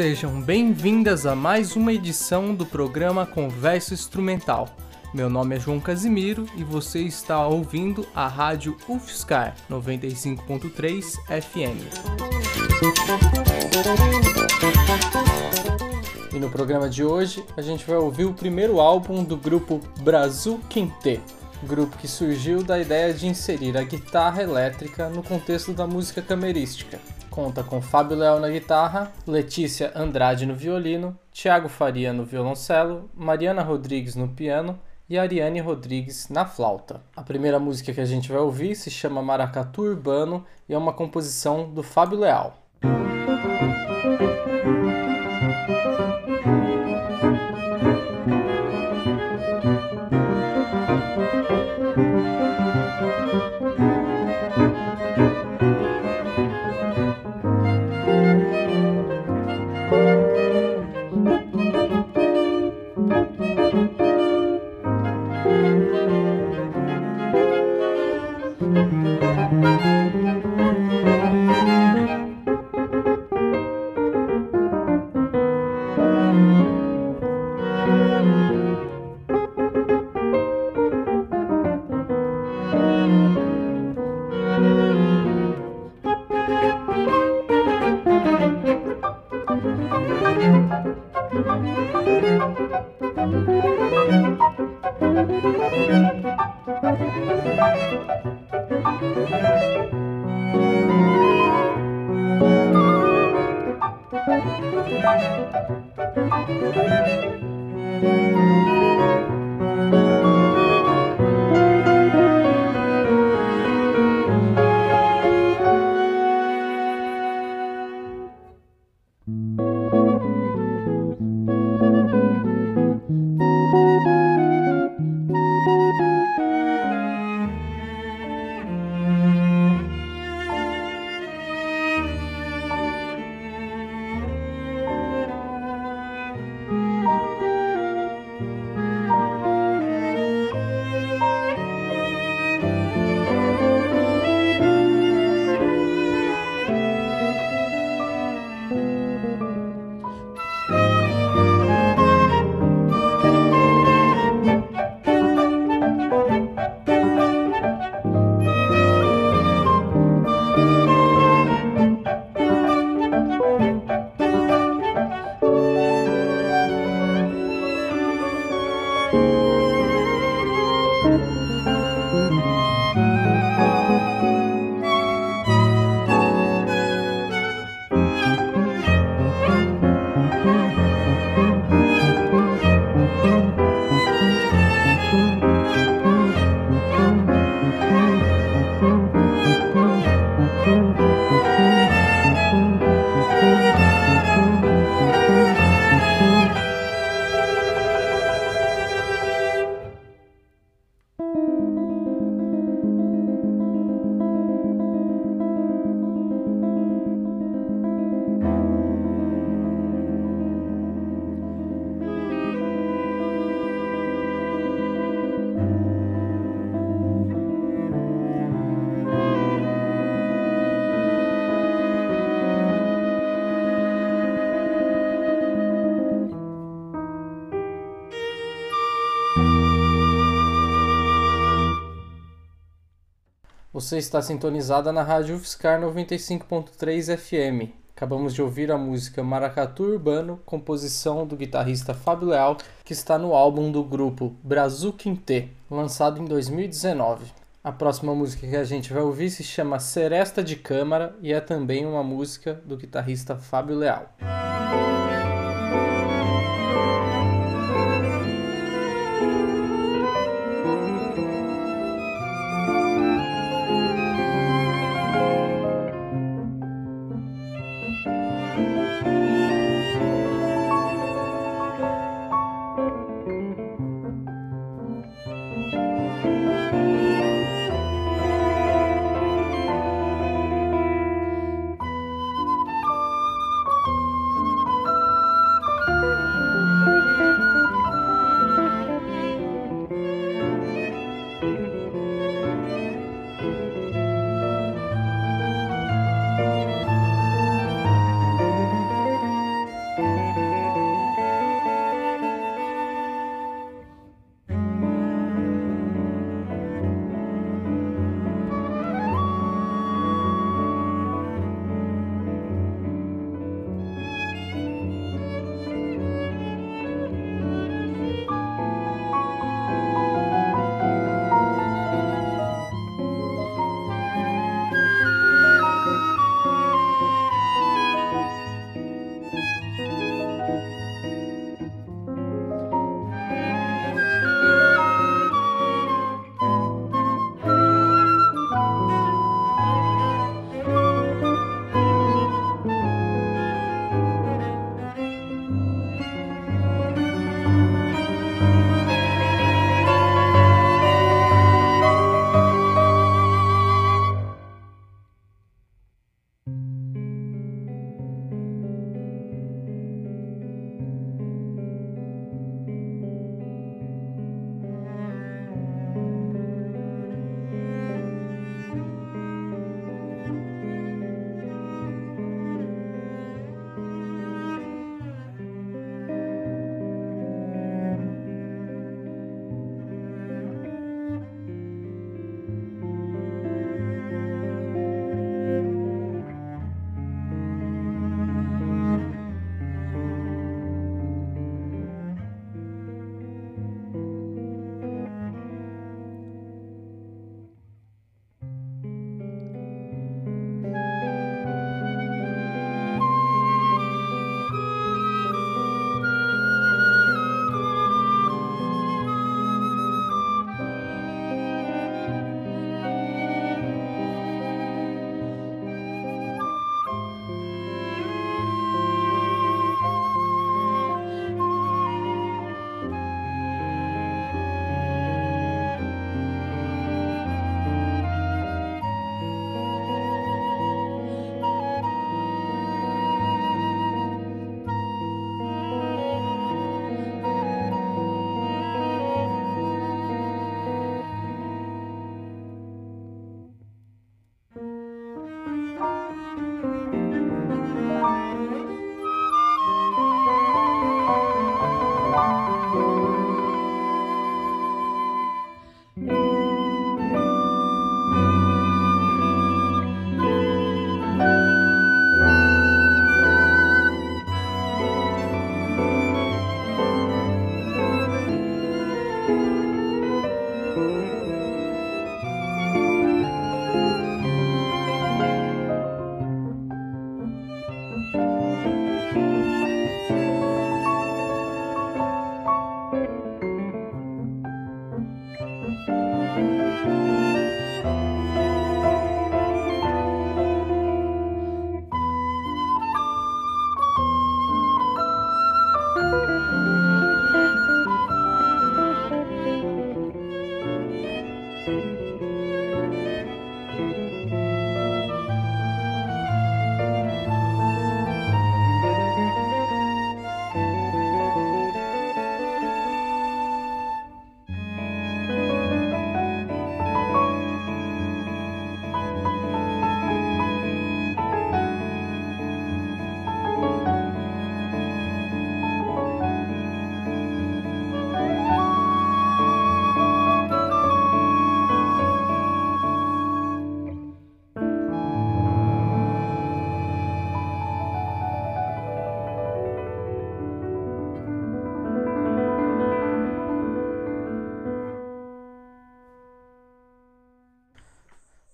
Sejam bem-vindas a mais uma edição do programa Conversa Instrumental. Meu nome é João Casimiro e você está ouvindo a rádio UFSCar 95.3 FM. E no programa de hoje a gente vai ouvir o primeiro álbum do grupo Brasil Quintet, grupo que surgiu da ideia de inserir a guitarra elétrica no contexto da música camerística. Conta com Fábio Leal na guitarra, Letícia Andrade no violino, Tiago Faria no violoncelo, Mariana Rodrigues no piano e Ariane Rodrigues na flauta. A primeira música que a gente vai ouvir se chama Maracatu Urbano e é uma composição do Fábio Leal. Thank you. Você está sintonizada na Rádio UFSCar 95.3 FM. Acabamos de ouvir a música Maracatu Urbano, composição do guitarrista Fábio Leal, que está no álbum do grupo Brasil Quintet, lançado em 2019. A próxima música que a gente vai ouvir se chama Seresta de Câmara e é também uma música do guitarrista Fábio Leal.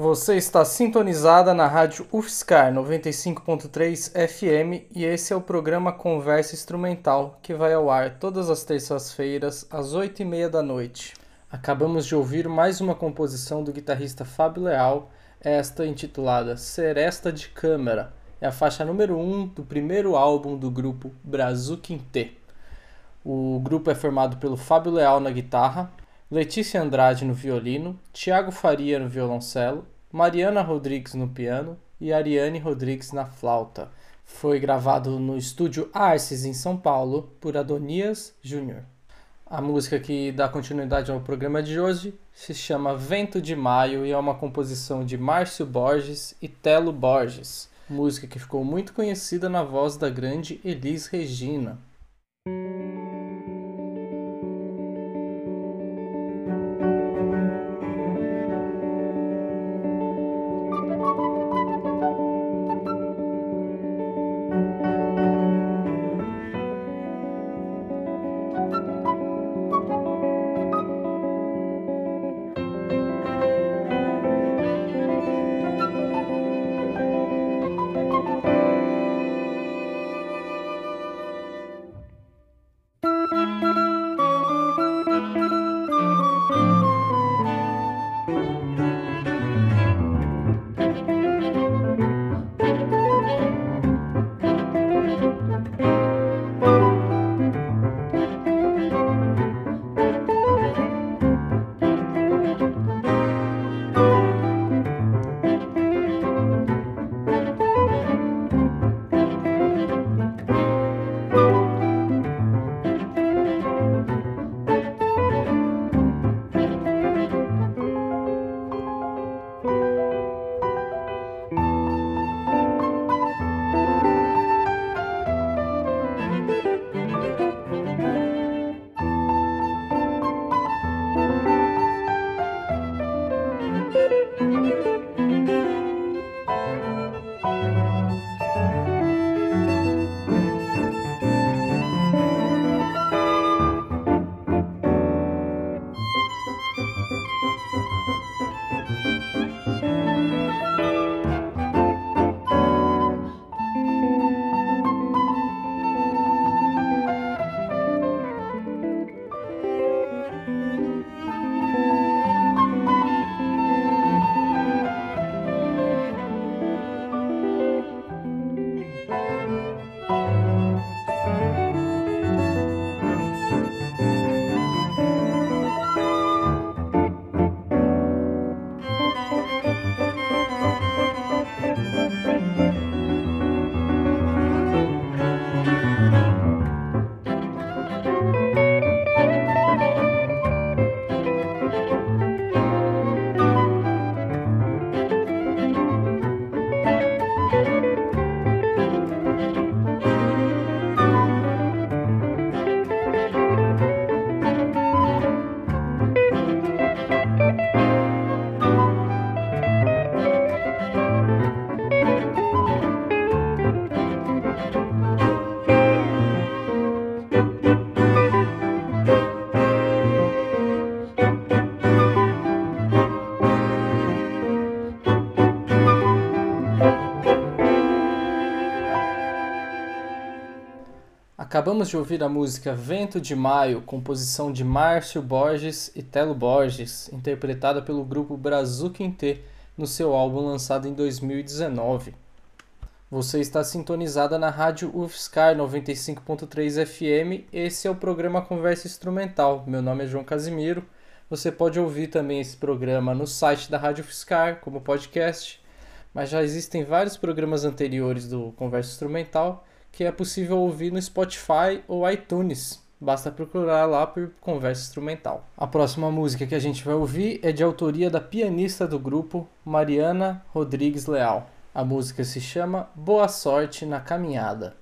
Você está sintonizada na rádio UFSCar 95.3 FM e esse é o programa Conversa Instrumental que vai ao ar todas as terças-feiras às 8h30 da noite. Acabamos de ouvir mais uma composição do guitarrista Fábio Leal, esta intitulada Seresta de Câmara. É a faixa número 1 um do primeiro álbum do grupo Brasil Quintet. O grupo é formado pelo Fábio Leal na guitarra, Letícia Andrade no violino, Tiago Faria no violoncelo, Mariana Rodrigues no piano e Ariane Rodrigues na flauta. Foi gravado no estúdio Arces, em São Paulo, por Adonias Júnior. A música que dá continuidade ao programa de hoje se chama Vento de Maio e é uma composição de Márcio Borges e Telo Borges, música que ficou muito conhecida na voz da grande Elis Regina. Acabamos de ouvir a música Vento de Maio, composição de Márcio Borges e Telo Borges, interpretada pelo grupo Brasil Quintet no seu álbum lançado em 2019. Você está sintonizada na rádio UFSCar 95.3 FM. Esse é o programa Conversa Instrumental. Meu nome é João Casimiro. Você pode ouvir também esse programa no site da Rádio UFSCar como podcast, mas já existem vários programas anteriores do Conversa Instrumental que é possível ouvir no Spotify ou iTunes. Basta procurar lá por Conversa Instrumental. A próxima música que a gente vai ouvir é de autoria da pianista do grupo, Mariana Rodrigues Leal. A música se chama Boa Sorte na Caminhada.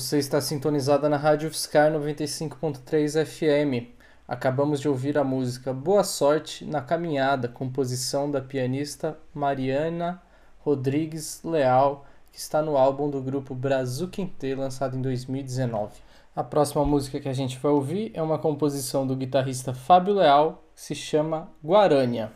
Você está sintonizada na Rádio UFSCar 95.3 FM. Acabamos de ouvir a música Boa Sorte na Caminhada, composição da pianista Mariana Rodrigues Leal, que está no álbum do grupo Brasil Quintet, lançado em 2019. A próxima música que a gente vai ouvir é uma composição do guitarrista Fábio Leal, que se chama Guarânia.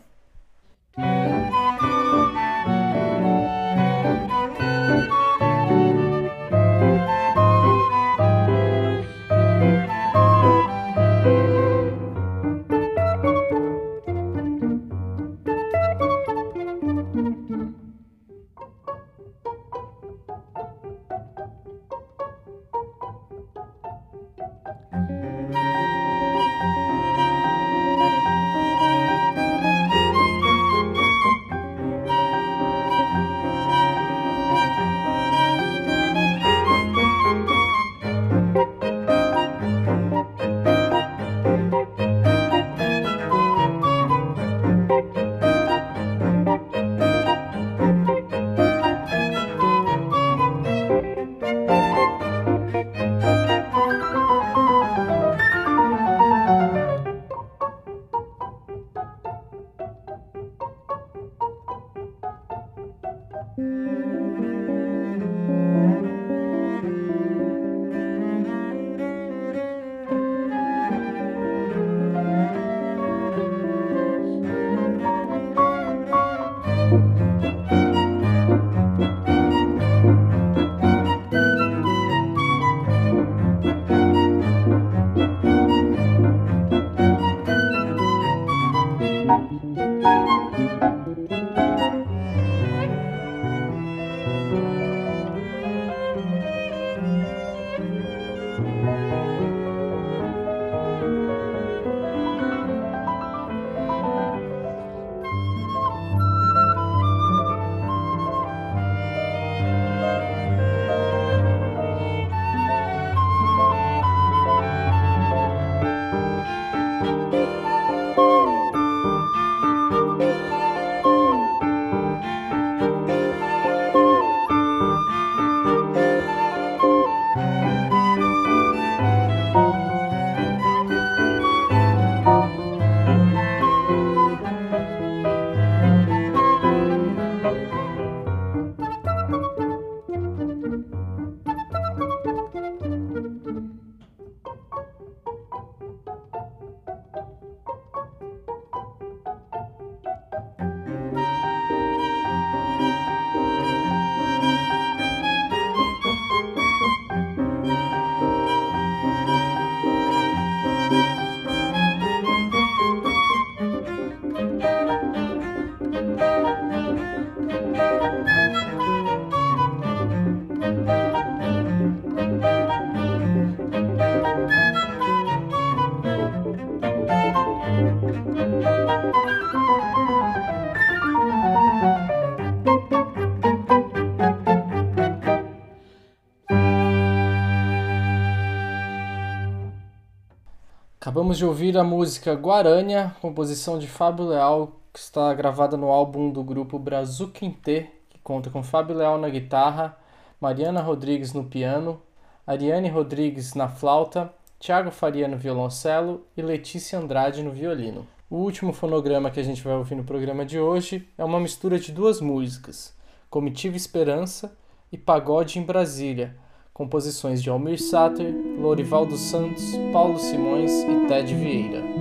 Acabamos de ouvir a música Guarânia, composição de Fábio Leal, que está gravada no álbum do grupo Brasil Quintet, que conta com Fábio Leal na guitarra, Mariana Rodrigues no piano, Ariane Rodrigues na flauta, Tiago Faria no violoncelo e Letícia Andrade no violino. O último fonograma que a gente vai ouvir no programa de hoje é uma mistura de duas músicas, Comitiva Esperança e Pagode em Brasília, Composições de Almir Sater, Lorival dos Santos, Paulo Simões e Ted Vieira.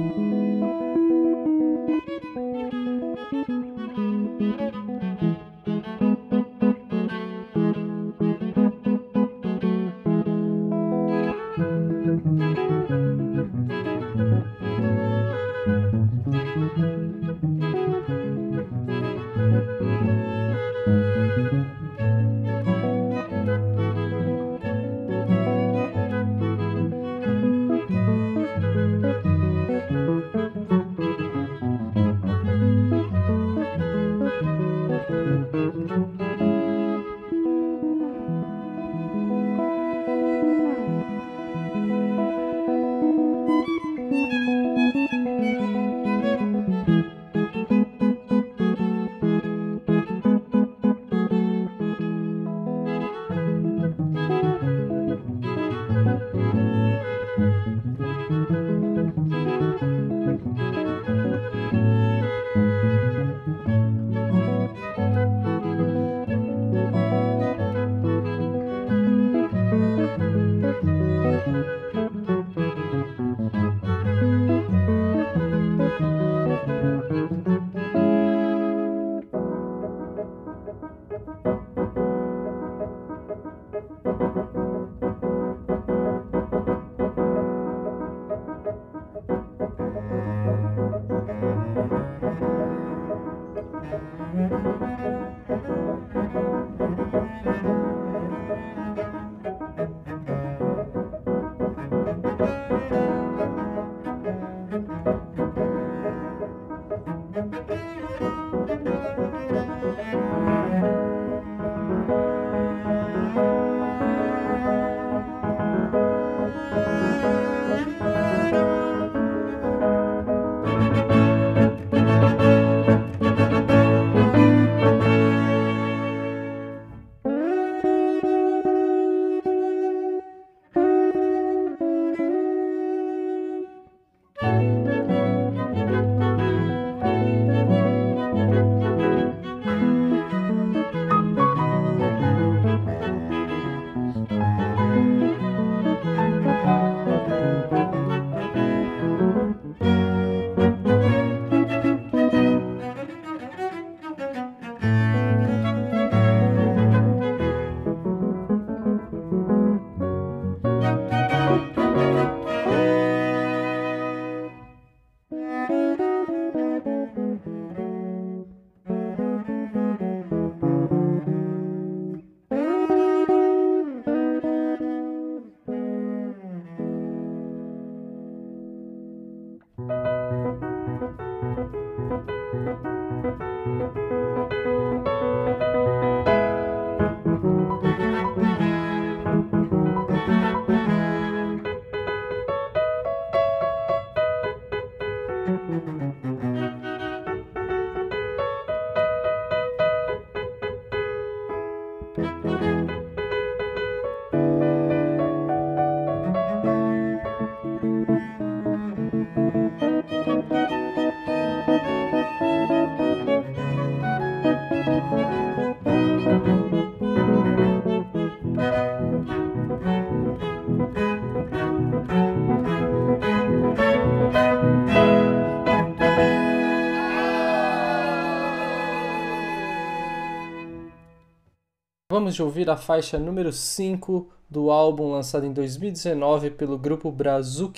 Vamos ouvir a faixa número 5 do álbum lançado em 2019 pelo grupo Brasil.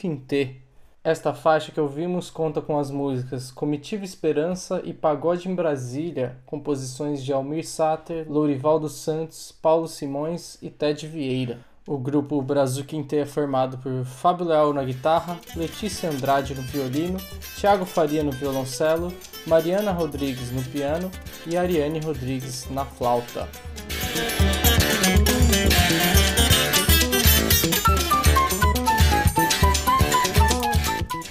Esta faixa que ouvimos conta com as músicas Comitiva Esperança e Pagode em Brasília, composições de Almir Sater, Lourival dos Santos, Paulo Simões e Ted Vieira. O grupo Brasil é formado por Fábio Leal na guitarra, Letícia Andrade no violino, Thiago Faria no violoncelo, Mariana Rodrigues no piano e Ariane Rodrigues na flauta.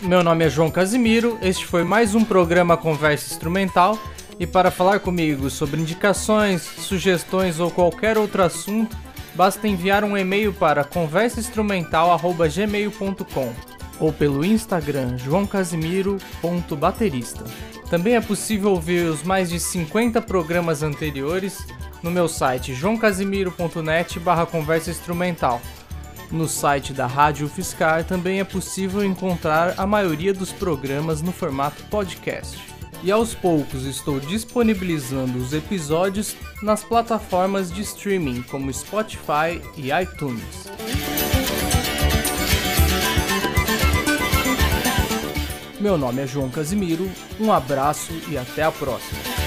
Meu nome é João Casimiro, este foi mais um programa Conversa Instrumental. E para falar comigo sobre indicações, sugestões ou qualquer outro assunto, basta enviar um e-mail para conversainstrumental@gmail.com ou pelo Instagram joãocasimiro.baterista. Também é possível ouvir os mais de 50 programas anteriores no meu site joãocasimiro.net barra conversa instrumental. No site da Rádio Fiscar também é possível encontrar a maioria dos programas no formato podcast. E aos poucos estou disponibilizando os episódios nas plataformas de streaming como Spotify e iTunes. Meu nome é João Casimiro, um abraço e até a próxima.